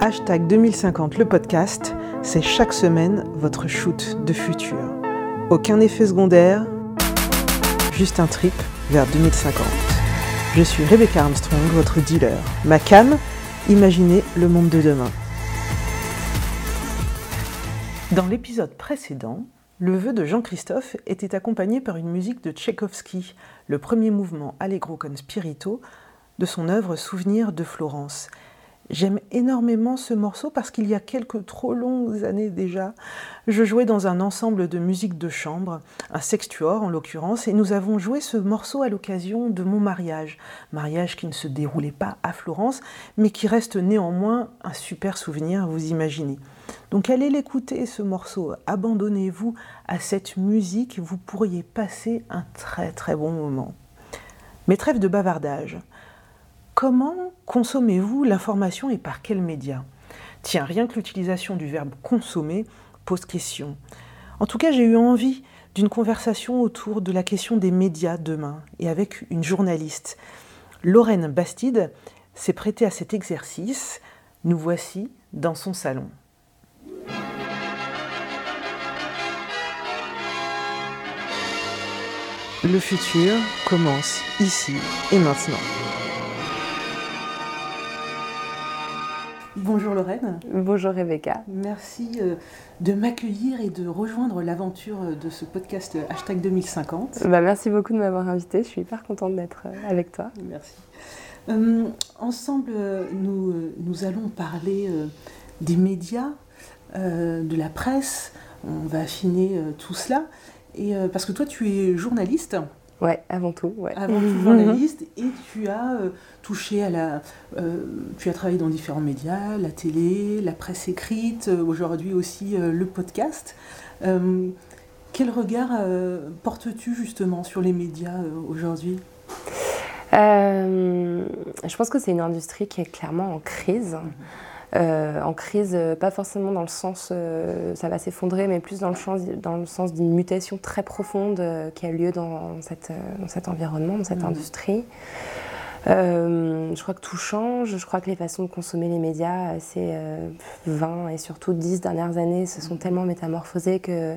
Hashtag 2050 le podcast, c'est chaque semaine votre shoot de futur. Aucun effet secondaire, juste un trip vers 2050. Je suis Rebecca Armstrong, votre dealer. Ma cam, imaginez le monde de demain. Dans l'épisode précédent, le vœu de Jean-Christophe était accompagné par une musique de Tchaïkovski, le premier mouvement Allegro con spirito de son œuvre Souvenir de Florence. J'aime énormément ce morceau parce qu'il y a quelques trop longues années déjà, je jouais dans un ensemble de musique de chambre, un sextuor en l'occurrence, et nous avons joué ce morceau à l'occasion de mon mariage. Mariage qui ne se déroulait pas à Florence, mais qui reste néanmoins un super souvenir, vous imaginez. Donc allez l'écouter ce morceau, abandonnez-vous à cette musique, vous pourriez passer un très très bon moment. Mais trêve de bavardage. Comment consommez-vous l'information et par quels médias? Tiens, rien que l'utilisation du verbe consommer pose question. En tout cas, j'ai eu envie d'une conversation autour de la question des médias demain et avec une journaliste. Lorraine Bastide s'est prêtée à cet exercice. Nous voici dans son salon. Le futur commence ici et maintenant. Bonjour Lorraine. Bonjour Rebecca. Merci euh, de m'accueillir et de rejoindre l'aventure de ce podcast euh, hashtag 2050. Bah, merci beaucoup de m'avoir invitée. Je suis hyper contente d'être euh, avec toi. Merci. ensemble, nous, nous, allons parler des médias, de la presse. On va affiner tout cela. Et, parce que toi, tu es journaliste. Ouais, avant tout. Ouais. Avant tout journaliste, et tu as euh, touché à la, euh, tu as travaillé dans différents médias, la télé, la presse écrite, euh, aujourd'hui aussi le podcast. quel regard portes-tu justement sur les médias aujourd'hui? Je pense que c'est une industrie qui est clairement en crise. Mhm. Euh, en crise, euh, pas forcément dans le sens euh, ça va s'effondrer, mais plus dans le, sens, dans le sens d'une mutation très profonde qui a lieu dans, cette, dans, cet environnement, dans cette mmh. industrie. je crois que tout change, je crois que les façons de consommer les médias ces 20 et surtout 10 dernières années se sont mmh. tellement métamorphosées que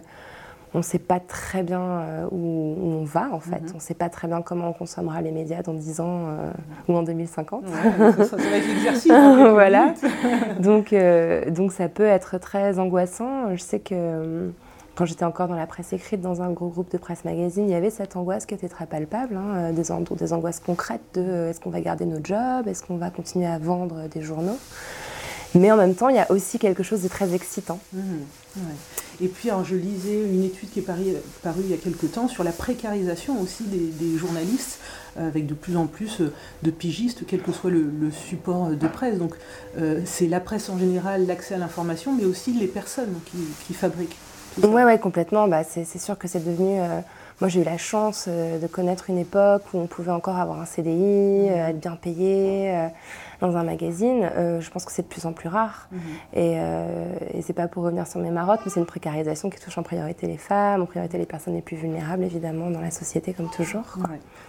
on ne sait pas très bien euh, où, on va en fait. Mhm. On ne sait pas très bien comment on consommera les médias dans 10 ans euh, ou en 2050. ça, va être l'exercice. Hein, voilà. donc, euh, donc ça peut être très angoissant. Je sais que quand j'étais encore dans la presse écrite, dans un gros groupe de presse magazine, il y avait cette angoisse qui était très palpable, hein, des, des, angoisses concrètes de est-ce qu'on va garder nos jobs, est-ce qu'on va continuer à vendre des journaux? Mais en même temps, il y a aussi quelque chose de très excitant. Mhm. Et puis, alors, je lisais une étude qui est parue, il y a quelques temps sur la précarisation aussi des, journalistes, euh, avec de plus en plus euh, de pigistes, quel que soit le, support de presse. Donc, euh, c'est la presse en général, l'accès à l'information, mais aussi les personnes qui, fabriquent. Oui, ouais, complètement. Bah, c'est sûr que c'est devenu. moi, j'ai eu la chance de connaître une époque où on pouvait encore avoir un CDI, mmh. être bien payé dans un magazine, euh, je pense que c'est de plus en plus rare. Mhm. Et, euh, et c'est pas pour revenir sur mes marottes, mais c'est une précarisation qui touche en priorité les femmes, en priorité les personnes les plus vulnérables, évidemment, dans la société, comme toujours.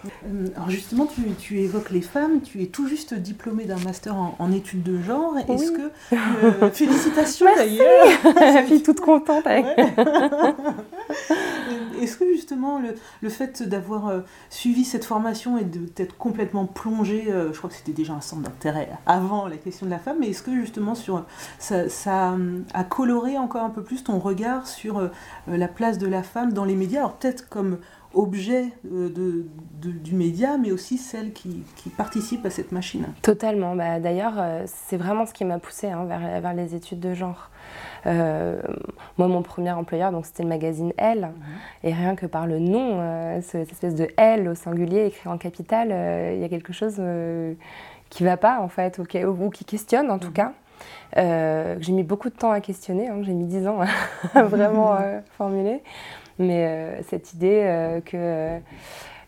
Euh, alors justement, tu, tu, évoques les femmes, tu es tout juste diplômée d'un master en, études de genre. Est-ce que... Euh, félicitations d'ailleurs Je suis toute contente avec. Est-ce que justement le, le fait d'avoir suivi cette formation et d'être complètement plongée, je crois que c'était déjà un centre d'intérêt avant la question de la femme, mais est-ce que justement sur, ça, ça, a coloré encore un peu plus ton regard sur euh, la place de la femme dans les médias? Alors peut-être comme objet euh, de, du média, mais aussi celle qui, qui, participe à cette machine. Totalement. Bah, D'ailleurs, euh, c'est vraiment ce qui m'a poussée hein, vers, vers, les études de genre. moi, mon premier employeur, donc c'était le magazine Elle, mhm. et rien que par le nom, cette espèce de Elle au singulier écrit en capital, il y a quelque chose qui va pas en fait, ou, ou qui questionne en tout mhm. cas. Euh, j'ai mis beaucoup de temps à questionner, hein, j'ai mis dix ans à vraiment euh, formuler. Mais euh, cette idée que,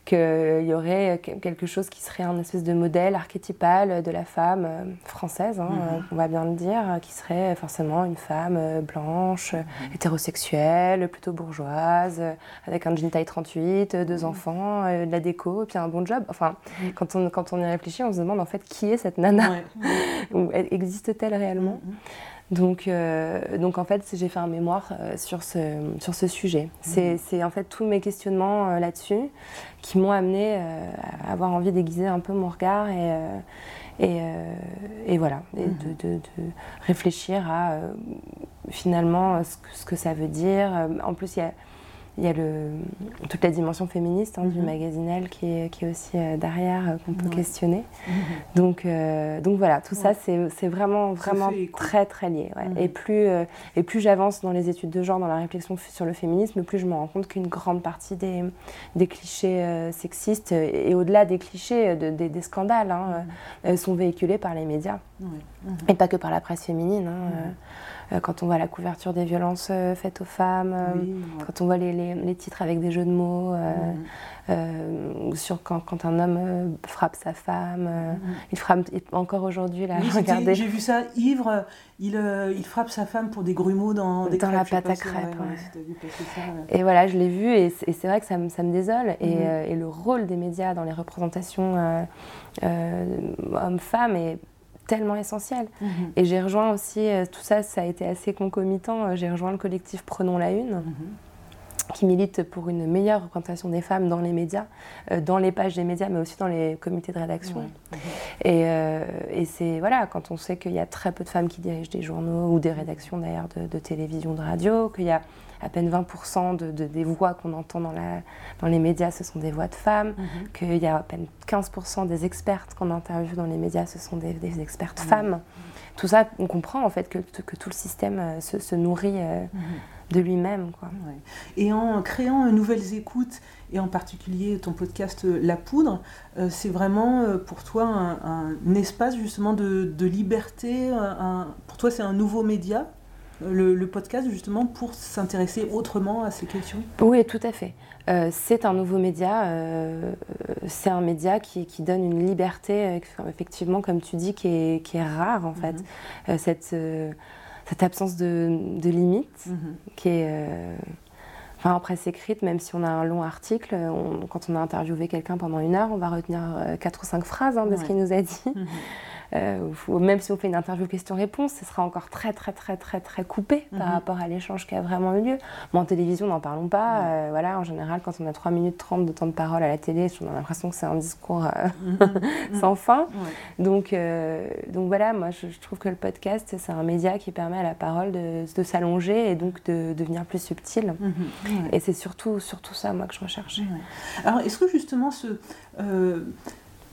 qu'il y aurait quelque chose qui serait un espèce de modèle archétypal de la femme euh, française, hein, mhm. on va bien le dire, qui serait forcément une femme euh, blanche, mhm. hétérosexuelle, plutôt bourgeoise, avec un jean taille 38, deux mhm. enfants, de la déco, et puis un bon job. Enfin, quand, on, quand on y réfléchit, on se demande en fait qui est cette nana? Existe-t-elle réellement? Donc, euh, donc en fait, j'ai fait un mémoire euh, sur, ce, sur ce sujet. Mhm. C'est en fait tous mes questionnements euh, là-dessus qui m'ont amené à avoir envie d'aiguiser un peu mon regard et, et, et voilà, et de, mhm. de, de, réfléchir à finalement ce que, ce que, ça veut dire. En plus, il y a il y a le, toute la dimension féministe hein, du mhm. magasinel qui est, qui est aussi euh, derrière, euh, qu'on peut questionner. Mhm. Donc, euh, donc voilà, tout ça, c'est vraiment, vraiment très, très lié. Mhm. Et plus, et plus j'avance dans les études de genre, dans la réflexion sur le féminisme, plus je me rends compte qu'une grande partie des, des clichés sexistes, et, au-delà des clichés, de, des, scandales, hein, sont véhiculés par les médias. Et pas que par la presse féminine. Hein, quand on voit la couverture des violences euh, faites aux femmes, euh, quand on voit les, titres avec des jeux de mots, mm-hmm. sur quand, quand, un homme frappe sa femme, mm-hmm. il frappe encore aujourd'hui là. regardez. J'ai vu ça, ivre, il, il, frappe sa femme pour des grumeaux dans des dans la pâte à crêpes. et voilà, je l'ai vu et c'est vrai que ça me, ça me désole. Et, mm-hmm. et, le rôle des médias dans les représentations hommes-femmes est tellement essentiel. Mhm. Et j'ai rejoint aussi, euh, tout ça, ça a été assez concomitant, euh, j'ai rejoint le collectif Prenons la Une. Mhm. qui milite pour une meilleure représentation des femmes dans les médias, euh, dans les pages des médias, mais aussi dans les comités de rédaction. Mhm. Et, et c'est voilà, quand on sait qu'il y a très peu de femmes qui dirigent des journaux ou des rédactions d'ailleurs de, de, télévision, de radio, qu'il y a à peine 20% de, des voix qu'on entend dans, la, dans les médias, ce sont des voix de femmes, mhm. qu'il y a à peine 15% des expertes qu'on interviewe dans les médias, ce sont des, expertes mhm. femmes. Tout ça, on comprend en fait que, que tout le système euh, se, nourrit euh, mhm. de lui-même. Et en créant nouvelles écoutes, et en particulier ton podcast euh, La Poudre, c'est vraiment pour toi un, espace justement de, de liberté, pour toi c'est un nouveau média? Le, podcast justement pour s'intéresser autrement à ces questions? Oui, tout à fait. Euh, c'est un nouveau média, euh, c'est un média qui, donne une liberté, euh, effectivement, comme tu dis, qui est, qui est rare en fait. Mhm. cette, cette absence de, de limite mhm. qui est... Enfin, en presse écrite, même si on a un long article, quand on a interviewé quelqu'un pendant une heure, on va retenir quatre ou cinq phrases hein, de ce qu'il nous a dit. Mhm. Euh, même si on fait une interview question-réponse, ce sera encore très très très très très coupé par mhm. rapport à l'échange qui a vraiment eu lieu. Mais en télévision, n'en parlons pas. Euh, voilà, en général, quand on a 3 minutes 30 de temps de parole à la télé, on a l'impression que c'est un discours euh, mhm. sans fin. Donc, donc voilà, moi je, trouve que le podcast, c'est un média qui permet à la parole de, s'allonger et donc de, devenir plus subtile. Mhm. Et c'est surtout, surtout ça, moi, que je recherche. Alors, est-ce que justement ce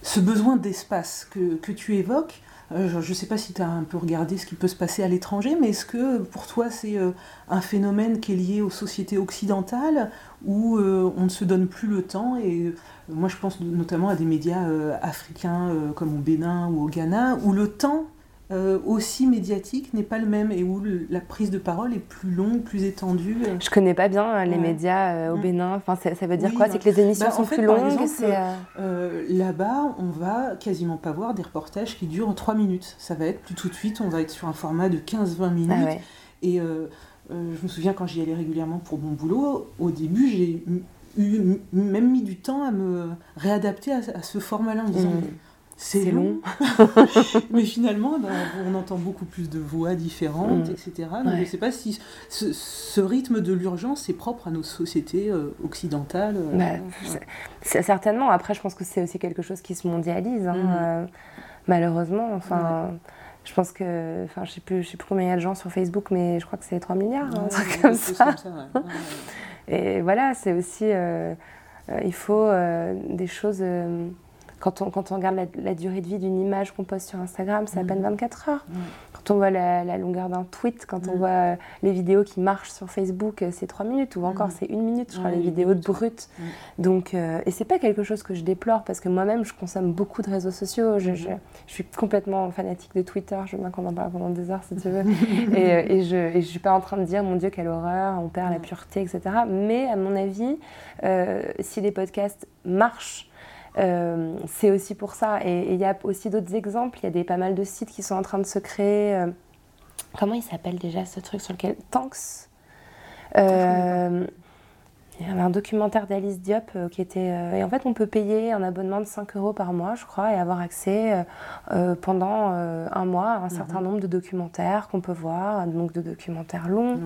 ce besoin d'espace que, tu évoques, euh, je ne sais pas si tu as un peu regardé ce qui peut se passer à l'étranger, mais est-ce que pour toi c'est euh, un phénomène qui est lié aux sociétés occidentales où euh, on ne se donne plus le temps et moi je pense notamment à des médias africains comme au Bénin ou au Ghana où le temps euh, aussi médiatique n'est pas le même et où la prise de parole est plus longue, plus étendue. Euh. Je connais pas bien euh, les médias au mm. Bénin. Enfin, ça, veut dire quoi? C'est que les émissions bah, sont plus longues Là-bas, on va quasiment pas voir des reportages qui durent en 3 minutes. Ça va être plus tout de suite, on va être sur un format de 15-20 minutes. Ah et je me souviens quand j'y allais régulièrement pour mon boulot, au début, j'ai eu même mis du temps à me réadapter à, ce format-là en disant. Mm c'est long. mais finalement, ben, on entend beaucoup plus de voix différentes, mm. etc. Donc je ne sais pas si ce, rythme de l'urgence est propre à nos sociétés euh, occidentales. Euh, bah, certainement. Après, je pense que c'est aussi quelque chose qui se mondialise, hein, mm. euh, malheureusement. Enfin. Je pense que, enfin, je sais plus, je sais plus combien il y a de gens sur Facebook, mais je crois que c'est 3 milliards, un truc comme ça. Et voilà, c'est aussi, il faut des choses quand, on, quand on regarde la, durée de vie d'une image qu'on poste sur Instagram, c'est à peine 24 heures. Quand on voit la, longueur d'un tweet, quand on voit les vidéos qui marchent sur Facebook, c'est 3 minutes, ou encore c'est une minute, je crois, les vidéos de brut. Donc, et c'est pas quelque chose que je déplore, parce que moi-même, je consomme beaucoup de réseaux sociaux. Je, je, suis complètement fanatique de Twitter, je veux bien qu'on en parle pendant des heures, si tu veux. et, et, je, et je suis pas en train de dire, mon Dieu, quelle horreur, on perd la pureté, etc. Mais à mon avis, euh, si les podcasts marchent, euh, c'est aussi pour ça. Et il y a aussi d'autres exemples. Il y a des, pas mal de sites qui sont en train de se créer. Euh, comment il s'appelle déjà ce truc sur lequel? Tanks il y avait un documentaire d'Alice Diop euh, qui était. Euh, et en fait, on peut payer un abonnement de 5 euros par mois, je crois, et avoir accès euh, pendant un mois à un certain mhm. nombre de documentaires qu'on peut voir, donc de documentaires longs.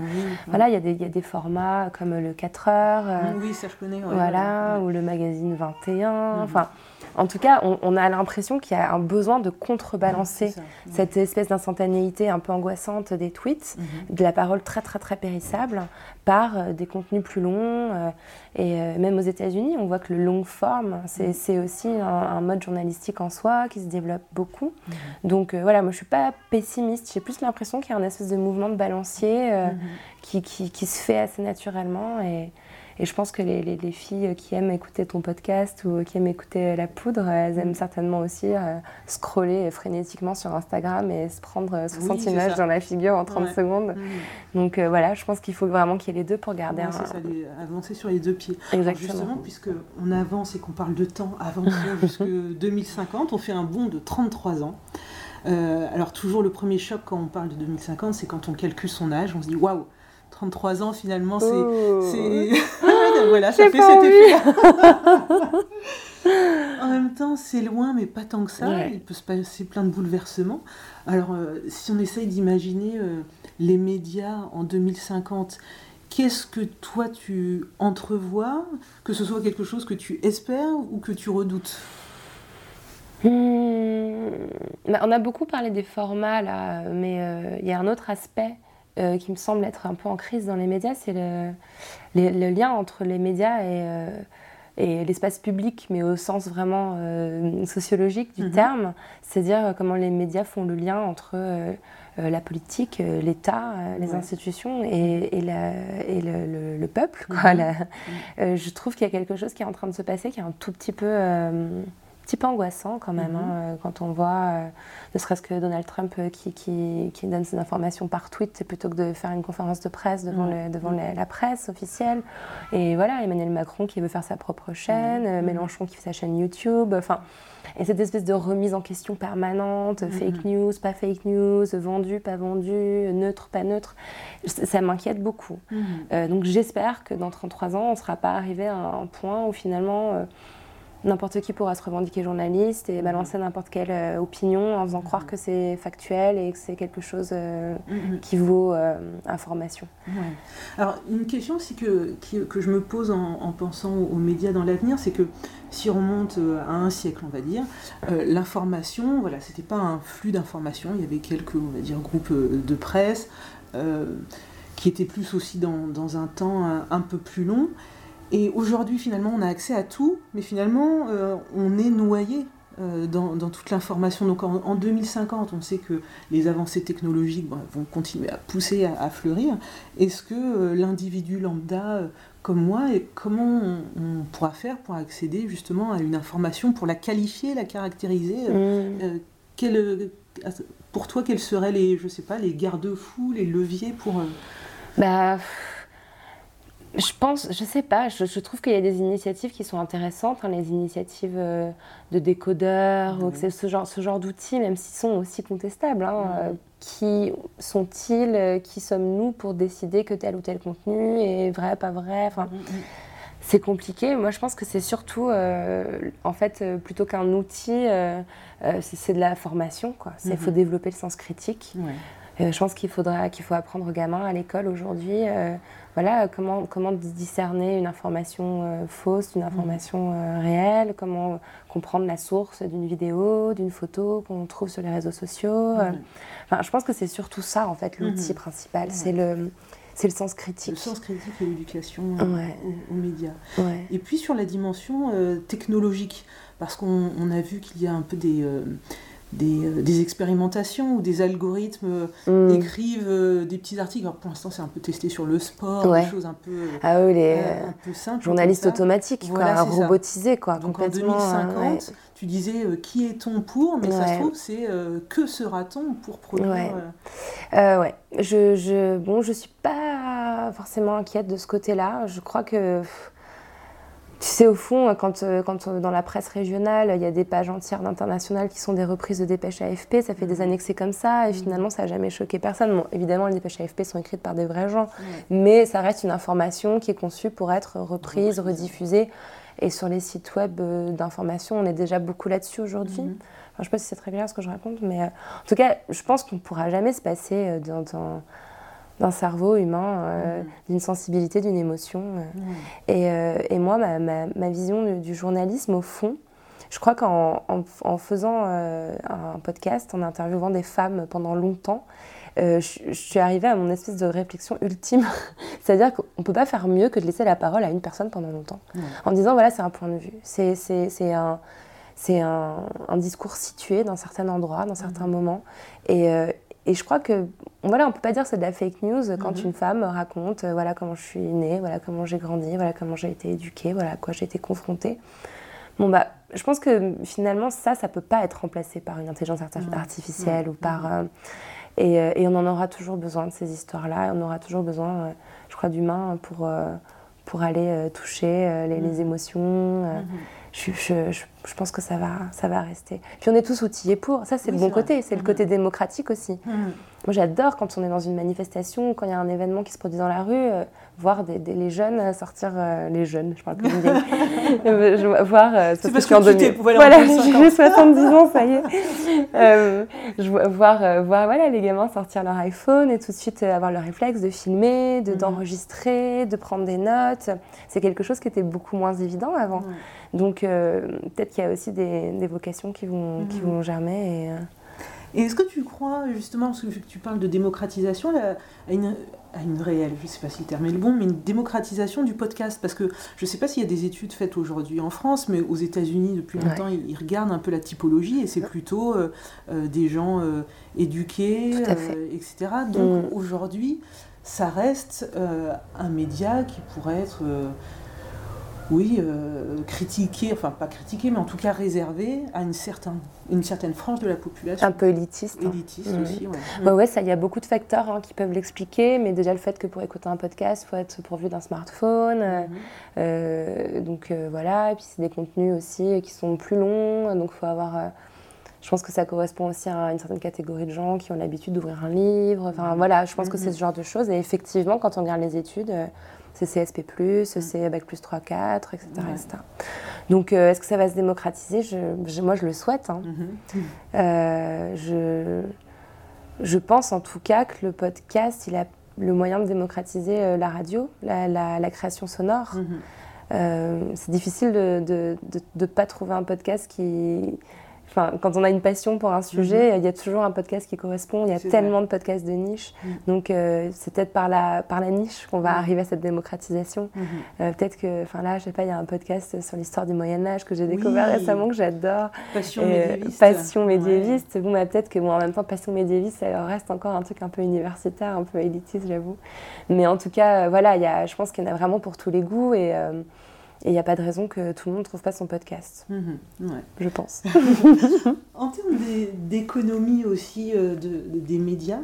Voilà, il y, a des, y, a des formats comme le 4 heures. oui, ça je connais. voilà, ou le magazine 21. Mhm. Enfin. En tout cas, on, a l'impression qu'il y a un besoin de contrebalancer cette espèce d'instantanéité un peu angoissante des tweets, mhm. de la parole très très très périssable, par euh, des contenus plus longs. Euh, et euh, même aux États-Unis, on voit que le long form, c'est mhm. aussi un, mode journalistique en soi qui se développe beaucoup. Mhm. Donc voilà, moi je suis pas pessimiste. J'ai plus l'impression qu'il y a un espèce de mouvement de balancier qui, qui, qui, se fait assez naturellement. Et, et je pense que les, les, filles qui aiment écouter ton podcast ou qui aiment écouter La Poudre, elles aiment certainement aussi euh, scroller frénétiquement sur Instagram et se prendre 60 images dans la figure en 30 secondes. Donc euh, voilà, je pense qu'il faut vraiment qu'il y ait les deux pour garder un... Ça, avancer sur les deux pieds. Exactement. justement, puisqu'on avance et qu'on parle de temps, avancer jusque 2050, on fait un bond de 33 ans. Euh, alors toujours le premier choc quand on parle de 2050, c'est quand on calcule son âge, on se dit waouh, 33 ans finalement, c'est. Oh. voilà, ça fait cet effet. en même temps, c'est loin, mais pas tant que ça. Il peut se passer plein de bouleversements. Alors, euh, si on essaye d'imaginer euh, les médias en 2050, qu'est-ce que toi tu entrevois Que ce soit quelque chose que tu espères ou que tu redoutes? Hmm. bah, On a beaucoup parlé des formats là, mais euh, il y a un autre aspect euh, qui me semble être un peu en crise dans les médias, c'est le, le, lien entre les médias et, euh, et l'espace public, mais au sens vraiment euh, sociologique du mhm. terme. C'est-à-dire comment les médias font le lien entre la politique, l'État, les institutions et, et, et le, le, peuple. Quoi. Mhm. Mhm. je trouve qu'il y a quelque chose qui est en train de se passer qui est un tout petit peu petit peu angoissant quand même, mhm. hein, euh, quand on voit, euh, ne serait-ce que Donald Trump euh, qui, qui, qui, donne ses informations par tweet plutôt que de faire une conférence de presse devant, le, devant la, presse officielle. Et voilà, Emmanuel Macron qui veut faire sa propre chaîne, Mélenchon qui fait sa chaîne YouTube. Enfin, et cette espèce de remise en question permanente, mhm. fake news, pas fake news, vendu, pas vendu, neutre, pas neutre, ça m'inquiète beaucoup. Mhm. donc j'espère que dans 33 ans, on ne sera pas arrivé à un point où finalement n'importe qui pourra se revendiquer journaliste et balancer n'importe quelle euh, opinion en faisant croire que c'est factuel et que c'est quelque chose euh, mm-hmm. qui vaut euh, information. Alors, une question aussi que, que je me pose en, pensant aux médias dans l'avenir, c'est que si on remonte à un siècle, on va dire, l'information, voilà, c'était pas un flux d'informations, il y avait quelques, on va dire, groupes de presse qui étaient plus aussi dans, dans un temps un peu plus long. Et aujourd'hui, finalement, on a accès à tout, mais finalement, euh, on est noyé euh, dans, toute l'information. Donc en, 2050, on sait que les avancées technologiques vont continuer à pousser, à, fleurir. Est-ce que euh, l'individu lambda comme moi, et comment on, pourra faire pour accéder justement à une information, pour la qualifier, la caractériser mmh. Pour toi, quels seraient les, je sais pas, les garde-fous, les leviers pour... Bah je pense, je sais pas, je, trouve qu'il y a des initiatives qui sont intéressantes, hein, les initiatives euh, de décodeurs, ou ce genre, ce genre d'outils, même s'ils sont aussi contestables. Hein, euh, qui sont-ils, euh, qui sommes-nous pour décider que tel ou tel contenu est vrai, pas vrai enfin, C'est compliqué. Moi, je pense que c'est surtout, en fait, plutôt qu'un outil, c'est de la formation. Il faut développer le sens critique. Je pense qu'il faudra, qu'il faut apprendre aux gamins à l'école aujourd'hui voilà, comment, comment discerner une information euh, fausse d'une information euh, réelle, comment comprendre la source d'une vidéo, d'une photo qu'on trouve sur les réseaux sociaux. Euh. Enfin, je pense que c'est surtout ça, en fait, l'outil principal. C'est le C'est le sens critique. Le sens critique et l'éducation aux, médias. Et puis sur la dimension technologique, parce qu'on a vu qu'il y a un peu des euh, des, expérimentations où des algorithmes euh, mm. écrivent euh, des petits articles. pour l'instant, c'est un peu testé sur le sport, des choses un peu, ah oui, les, un peu simples. Journalistes automatiques, voilà, robotisés. Quoi, Donc en 2050, tu disais qui est-on pour, mais ça se trouve, c'est que sera-t-on pour produire Ouais, ouais. Je, je, bon, je suis pas forcément inquiète de ce côté-là. Je crois que. Tu sais, au fond, quand, euh, quand euh, dans la presse régionale, il y a des pages entières d'international qui sont des reprises de dépêches AFP, ça fait des années que c'est comme ça, et mm. finalement, ça n'a jamais choqué personne. Bon, évidemment, les dépêches AFP sont écrites par des vrais gens, mais ça reste une information qui est conçue pour être reprise, rediffusée. Et sur les sites web euh, d'information, on est déjà beaucoup là-dessus aujourd'hui. Mm. je ne sais pas si c'est très clair ce que je raconte, mais en tout cas, je pense qu'on ne pourra jamais se passer dans d'un cerveau humain, euh, mm. d'une sensibilité, d'une émotion. Euh. Mm. Euh, et, moi, ma, vision du, journalisme, au fond, je crois qu'en en, faisant un podcast, en interviewant des femmes pendant longtemps, je, suis arrivée à mon espèce de réflexion ultime. C'est-à-dire qu'on ne peut pas faire mieux que de laisser la parole à une personne pendant longtemps. En disant, voilà, c'est un point de vue. C'est un c'est un, discours situé dans certains endroits, dans certains mm. moments. Et, et je crois que, voilà, on ne peut pas dire que c'est de la fake news quand mhm. une femme raconte, euh, voilà comment je suis née, voilà comment j'ai grandi, voilà comment j'ai été éduquée, voilà à quoi j'ai été confrontée. Bon, bah, je pense que finalement, ça, ça ne peut pas être remplacé par une intelligence artificielle ou par. Euh, et, euh, et, on en aura toujours besoin de ces histoires-là. On aura toujours besoin, je crois, d'humains pour, pour aller toucher les, les, mhm. émotions. Je, pense que ça va, ça va rester. Puis on est tous outillés pour. Ça, c'est le bon côté. C'est le mm. côté démocratique aussi. Mm. Moi, j'adore quand on est dans une manifestation, quand il y a un événement qui se produit dans la rue, euh, voir des, les jeunes sortir. Euh, les jeunes, je parle comme vieille. Euh, voir. c'est parce que, que tu Voilà, j'ai 70 ans, ça y est. je voir, voir voilà, les gamins sortir leur iPhone et tout de suite avoir le réflexe de filmer, de, mm. d'enregistrer, de prendre des notes. C'est quelque chose qui était beaucoup moins évident avant. Donc peut-être qu'il y a aussi des, vocations qui vont, qui vont germer. Et, et est-ce que tu crois, justement, parce que tu parles de démocratisation, à une, à une réelle, je ne sais pas si le terme est le bon, mais une démocratisation du podcast? Parce que je ne sais pas s'il y a des études faites aujourd'hui en France, mais aux États-Unis, depuis longtemps, ils, regardent un peu la typologie et c'est plutôt euh, euh, des gens euh, éduqués, etc. Donc mm. aujourd'hui, ça reste un média qui pourrait être oui, euh, critiqué, enfin pas critiqué, mais en tout cas réservé à une certaine, une certaine frange de la population. Un peu élitiste. Hein. Élitiste aussi, oui. Bah ouais, ça, il y a beaucoup de facteurs hein, qui peuvent l'expliquer, mais déjà le fait que pour écouter un podcast, il faut être pourvu d'un smartphone. Euh, mhm. euh, donc voilà, et puis c'est des contenus aussi qui sont plus longs, donc il faut avoir. je pense que ça correspond aussi à une certaine catégorie de gens qui ont l'habitude d'ouvrir un livre. Enfin mhm. voilà, je pense que c'est ce genre de choses. Et effectivement, quand on regarde les études c'est CSP+, c'est Bac plus 3, 4, etc. Donc, euh, est-ce que ça va se démocratiser? Je, Moi, je le souhaite. Hein. Mm-hmm. Euh, je, je pense en tout cas que le podcast, il a le moyen de démocratiser euh, la radio, la, création sonore. Mm-hmm. c'est difficile de ne pas trouver un podcast qui, quand on a une passion pour un sujet, mhm. il y a toujours un podcast qui correspond. Il y a tellement de podcasts de niche. Mhm. Donc, euh, c'est peut-être par la, par la niche qu'on va mhm. arriver à cette démocratisation. Euh, peut-être que, enfin là, je sais pas, il y a un podcast sur l'histoire du Moyen-Âge que j'ai découvert récemment, que j'adore. Passion euh, médiéviste. Passion médiéviste. Bon, bah, peut-être que, bon, en même temps, passion médiéviste, ça reste encore un truc un peu universitaire, un peu élitiste, j'avoue. Mais en tout cas, voilà, y a, je pense qu'il y en a vraiment pour tous les goûts. Et. Et il n'y a pas de raison que tout le monde ne trouve pas son podcast. Mhm, je pense. en termes d'économie aussi euh, des médias,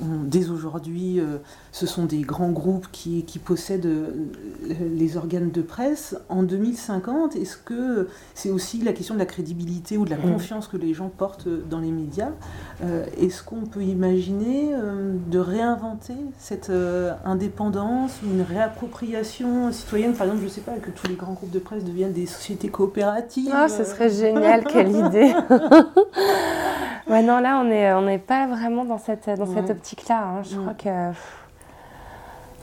dès aujourd'hui, euh, ce sont des grands groupes qui, possèdent euh, les organes de presse. En 2050, est-ce que c'est aussi la question de la crédibilité ou de la mm. confiance que les gens portent dans les médias euh, Est-ce qu'on peut imaginer de réinventer cette indépendance ou une réappropriation citoyenne Par exemple, je ne sais pas, que tous les grands groupes de presse deviennent des sociétés coopératives Ah, ce serait génial, quelle idée Ouais, non, là, on n'est on pas vraiment dans cette, dans cette optique-là. Hein. Je crois que.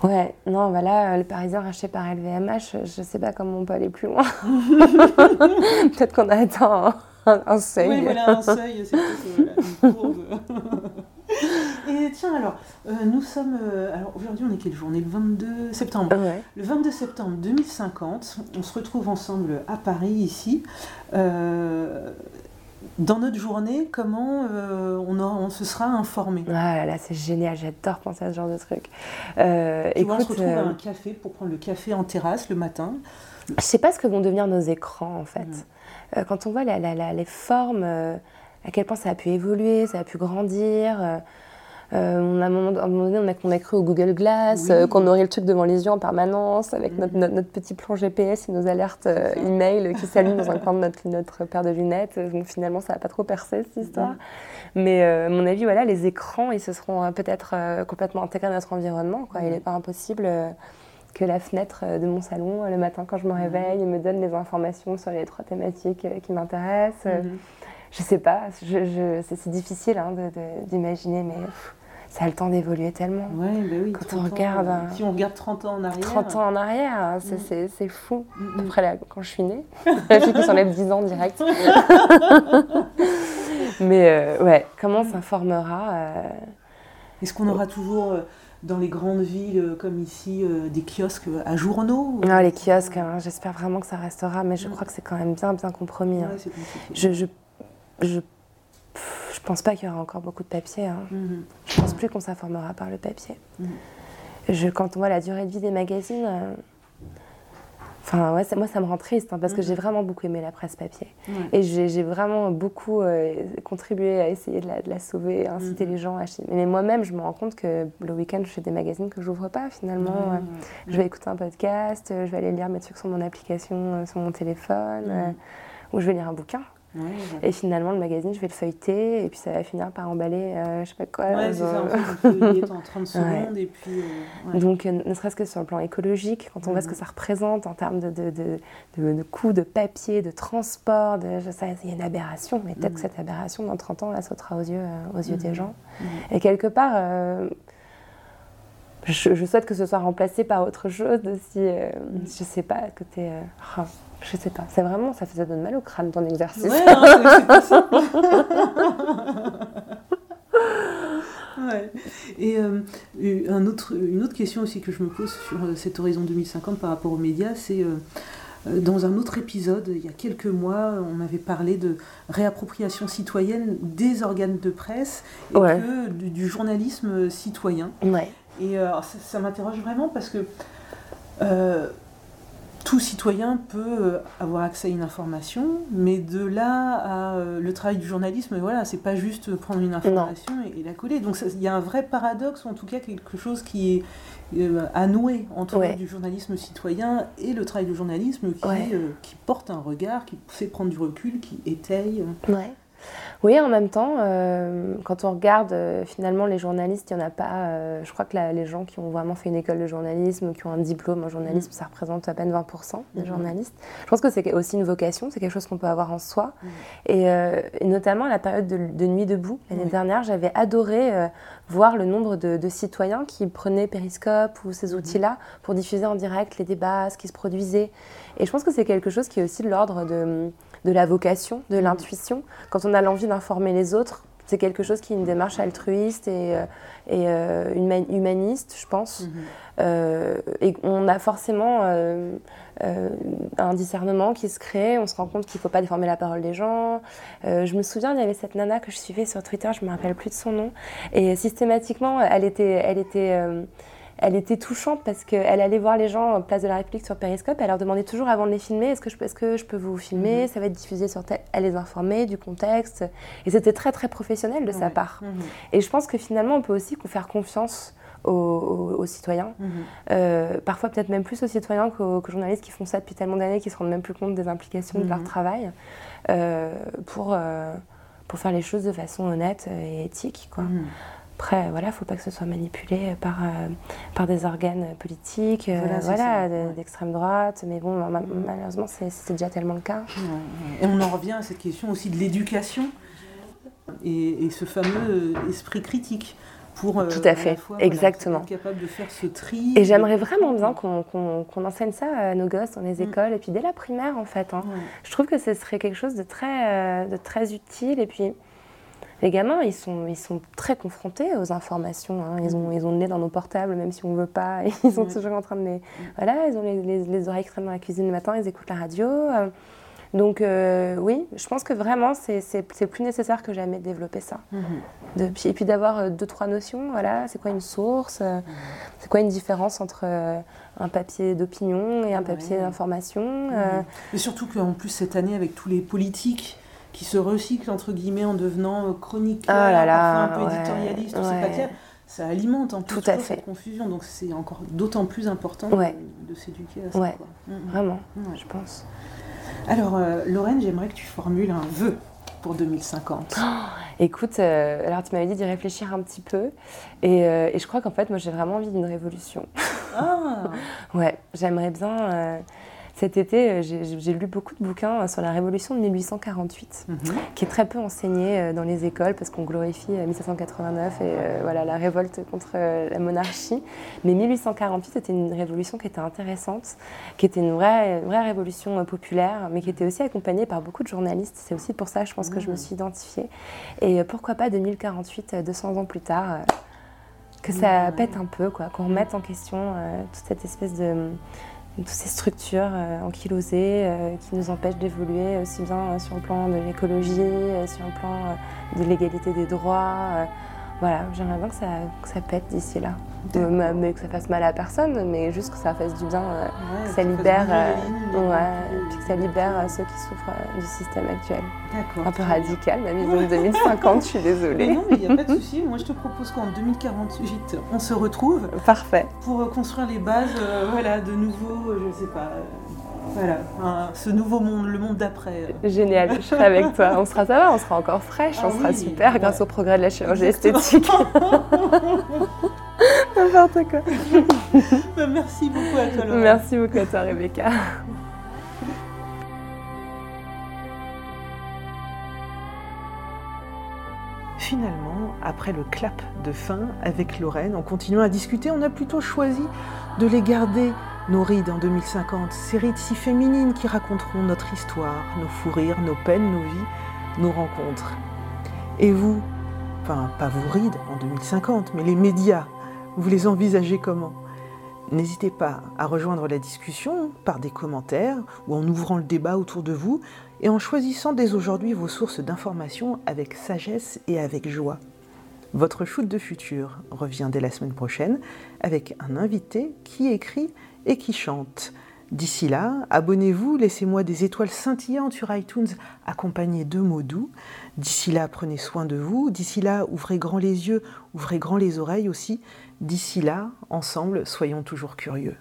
Ouais, non, voilà, bah le Parisien racheté par LVMH, je ne sais pas comment on peut aller plus loin. peut-être qu'on a atteint un, seuil. Oui, voilà, un seuil, c'est peut-être une courbe. Et tiens, alors, nous sommes. alors aujourd'hui, on est quelle journée? Le 22 septembre. Le 22 septembre 2050, on se retrouve ensemble à Paris, ici dans notre journée, comment euh, on, se sera informé Ah là c'est génial, j'adore penser à ce genre de truc. Euh, on se retrouve à un euh, café pour prendre le café en terrasse le matin. Je sais pas ce que vont devenir nos écrans en fait. Mm. quand on voit les formes, à quel point ça a pu évoluer, ça a pu grandir. Euh, on a, à un moment donné, on a, on a cru au Google Glass, euh, qu'on aurait le truc devant les yeux en permanence, avec notre, notre, petit plan GPS et nos alertes euh, email qui s'allument dans un coin de notre, notre paire de lunettes. Donc finalement, ça n'a pas trop percé cette histoire. Mais à mon avis, voilà, les écrans, ils se seront peut-être complètement intégrés à notre environnement. Quoi. Il n'est pas impossible que la fenêtre de mon salon, le matin quand je me réveille, me donne les informations sur les trois thématiques qui m'intéressent. Je sais pas, je, c'est difficile hein, d'imaginer, mais ça a le temps d'évoluer tellement. Ouais, bah oui, quand on regarde. si on regarde 30 ans en arrière. 30 ans en arrière, hein, mm. c'est fou. Mm, mm. Après, quand je suis née, la fille qui s'enlève 10 ans direct. Mais euh, ouais, comment on s'informera euh, Est-ce qu'on aura toujours. Euh, dans les grandes villes comme ici, des kiosques à journaux Non, les kiosques, hein, j'espère vraiment que ça restera, mais je crois que c'est quand même bien, bien compromis. Hein. je, je, je je pense pas qu'il y aura encore beaucoup de papier. Hein. Mhm. Je pense plus qu'on s'informera par le papier. Mhm. Je, quand on voit la durée de vie des magazines, euh, enfin ouais, moi ça me rend triste hein, parce que mhm. j'ai vraiment beaucoup aimé la presse papier et j'ai vraiment beaucoup euh, contribué à essayer de la, sauver, à inciter les gens à acheter. Mais moi-même, je me rends compte que le week-end, je fais des magazines que j'ouvre pas finalement. Je vais écouter un podcast, je vais aller lire mes trucs sur mon application, euh, sur mon téléphone, ou je vais lire un bouquin et finalement, le magazine, je vais le feuilleter et puis ça va finir par emballer, euh, je sais pas quoi. Ouais, c'est ça, en 30 secondes et puis. Euh, Donc, euh, ne serait-ce que sur le plan écologique, quand on voit ce que mhm. ça représente en termes de, de, de, de, coûts de papier, de transport, il y a une aberration, mais peut-être que mhm. cette aberration, dans 30 ans, elle sautera aux yeux, aux yeux des mhm. gens. Et quelque part, je, souhaite que ce soit remplacé par autre chose aussi, je sais pas, côté. Oh, je sais pas, c'est vraiment, ça, ça donne mal au crâne ton exercice. Ouais, hein, c'est pas ça. ouais. Et euh, un autre, une autre question aussi que je me pose sur euh, cet horizon 2050 par rapport aux médias, c'est euh, dans un autre épisode, il y a quelques mois, on avait parlé de réappropriation citoyenne des organes de presse et du, journalisme citoyen. Ouais. Et ça, ça m'interroge vraiment parce que tout citoyen peut euh, avoir accès à une information, mais de là à euh, le travail du journalisme, voilà, c'est pas juste prendre une information et, la coller. Donc il y a un vrai paradoxe, ou en tout cas quelque chose qui est euh, à nouer entre du journalisme citoyen et le travail du journalisme qui, qui, porte un regard, qui fait prendre du recul, qui étaye. Ouais. Oui, en même temps, euh, quand on regarde euh, finalement les journalistes, il n'y en a pas. Euh, je crois que les gens qui ont vraiment fait une école de journalisme, qui ont un diplôme en journalisme, mm. ça représente à peine 20% des mm-hmm. journalistes. Je pense que c'est aussi une vocation, c'est quelque chose qu'on peut avoir en soi. Mm. Et, notamment la période de, Nuit debout, l'année dernière, j'avais adoré voir le nombre de, citoyens qui prenaient Periscope ou ces mm-hmm. outils-là pour diffuser en direct les débats, ce qui se produisait. Et je pense que c'est quelque chose qui est aussi de l'ordre de de la vocation, de mm. l'intuition. Quand on a l'envie d'informer les autres, c'est quelque chose qui est une démarche altruiste et, euh, et euh, humaniste, je pense. Mm-hmm. Euh, et on a forcément un discernement qui se crée, on se rend compte qu'il ne faut pas déformer la parole des gens. je me souviens, il y avait cette nana que je suivais sur Twitter, je ne me rappelle plus de son nom, et systématiquement, elle était... Elle était elle était touchante parce qu'elle allait voir les gens en place de la République sur Periscope. Elle leur demandait toujours avant de les filmer est-ce que, je, est que je peux vous filmer mhm. Ça va être diffusé sur tel. Elle les informait du contexte. Et c'était très, très professionnel de sa part. Mhm. Et je pense que finalement, on peut aussi faire confiance aux, citoyens. Mhm. Euh, parfois, peut-être même plus aux citoyens qu'aux, journalistes qui font ça depuis tellement d'années, qui se rendent même plus compte des implications de leur travail euh, pour, euh, pour faire les choses de façon honnête et éthique. Quoi. Après, voilà, faut pas que ce soit manipulé par, euh, par des organes politiques, euh, voilà, d'extrême droite. Mais bon, malheureusement, c'est déjà tellement le cas. Et on en revient à cette question aussi de l'éducation et, ce fameux esprit critique. Pour, euh, Tout à fait, exactement. capable de faire ce tri. Et j'aimerais vraiment bien qu'on enseigne ça à nos gosses dans les mm. écoles, et puis dès la primaire en fait. Hein. Je trouve que ce serait quelque chose de très, de très utile. Et puis, les gamins, ils sont, ils sont très confrontés aux informations. Hein. Ils, ont, ils ont le nez dans nos portables, même si on ne veut pas. Ils sont toujours en train de les. Voilà, ils ont les, les, oreilles extrêmement dans la cuisine le matin, ils écoutent la radio. Euh. Donc euh, oui, je pense que vraiment, c'est plus nécessaire que jamais de développer ça. Mhm. et puis d'avoir euh, deux, trois notions. Voilà, c'est quoi une source. C'est quoi une différence entre un papier d'opinion et un papier d'information. Et surtout qu'en plus, cette année, avec tous les politiques qui se recycle entre guillemets en devenant euh, chroniqueur, oh un peu éditorialiste, c'est pas clair. Ça alimente en plus Tout à fait. cette confusion, donc c'est encore d'autant plus important de, s'éduquer à ça. Ouais. Mm, mm. Vraiment, je pense. Alors, euh, Lorraine, j'aimerais que tu formules un vœu pour 2050 Écoute, euh, alors tu m'avais dit d'y réfléchir un petit peu, et, et je crois qu'en fait, moi j'ai vraiment envie d'une révolution. Ah Ouais, j'aimerais bien cet été, euh, j'ai lu beaucoup de bouquins euh, sur la révolution de 1848, mhm. qui est très peu enseignée euh, dans les écoles parce qu'on glorifie 1789 et voilà, la révolte contre la monarchie. Mais 1848 était une révolution qui était intéressante, qui était une vraie, vraie révolution populaire, mais qui était aussi accompagnée par beaucoup de journalistes. C'est aussi pour ça, je pense, que je me mhm. suis identifiée. Et pourquoi pas 2048, 200 ans plus tard, que ça pète un peu, qu'on remette en question toute cette espèce de toutes ces structures euh, ankylosées euh, qui nous empêchent d'évoluer aussi bien euh, sur le plan de l'écologie, sur le plan de l'égalité des droits. Voilà, j'aimerais bien que ça, que ça pète d'ici là. mais que ça fasse mal à personne, mais juste que ça fasse du bien, que ça libère, ouais, puis que ça libère ceux qui souffrent du système actuel. Un peu radical, ma vision de 2050, je suis désolée. non, mais il n'y a pas de souci. Moi, je te propose qu'en 2048, on se retrouve. Parfait. Pour construire les bases voilà, de nouveaux, je ne sais pas, voilà, ce nouveau monde, le monde d'après. Génial, je serai avec toi. On sera ça va, on sera encore fraîche, on ah sera super grâce au progrès de la chirurgie esthétique. N'importe quoi. Bah, merci beaucoup à toi, Laura. Merci beaucoup à toi, Rebecca. Finalement, après le clap de fin avec Lorraine, en continuant à discuter, on a plutôt choisi de les garder nos rides en 2050, ces rides si féminines qui raconteront notre histoire, nos fous rires, nos peines, nos vies, nos rencontres. Et vous, enfin pas vous rides en 2050, mais les médias, vous les envisagez comment? N'hésitez pas à rejoindre la discussion par des commentaires ou en ouvrant le débat autour de vous et en choisissant dès aujourd'hui vos sources d'informations avec sagesse et avec joie. Votre shoot de futur revient dès la semaine prochaine avec un invité qui écrit et qui chante. D'ici là, abonnez-vous, laissez-moi des étoiles scintillantes sur iTunes accompagnées de mots doux. D'ici là, prenez soin de vous. D'ici là, ouvrez grand les yeux, ouvrez grand les oreilles aussi. D'ici là, ensemble, soyons toujours curieux.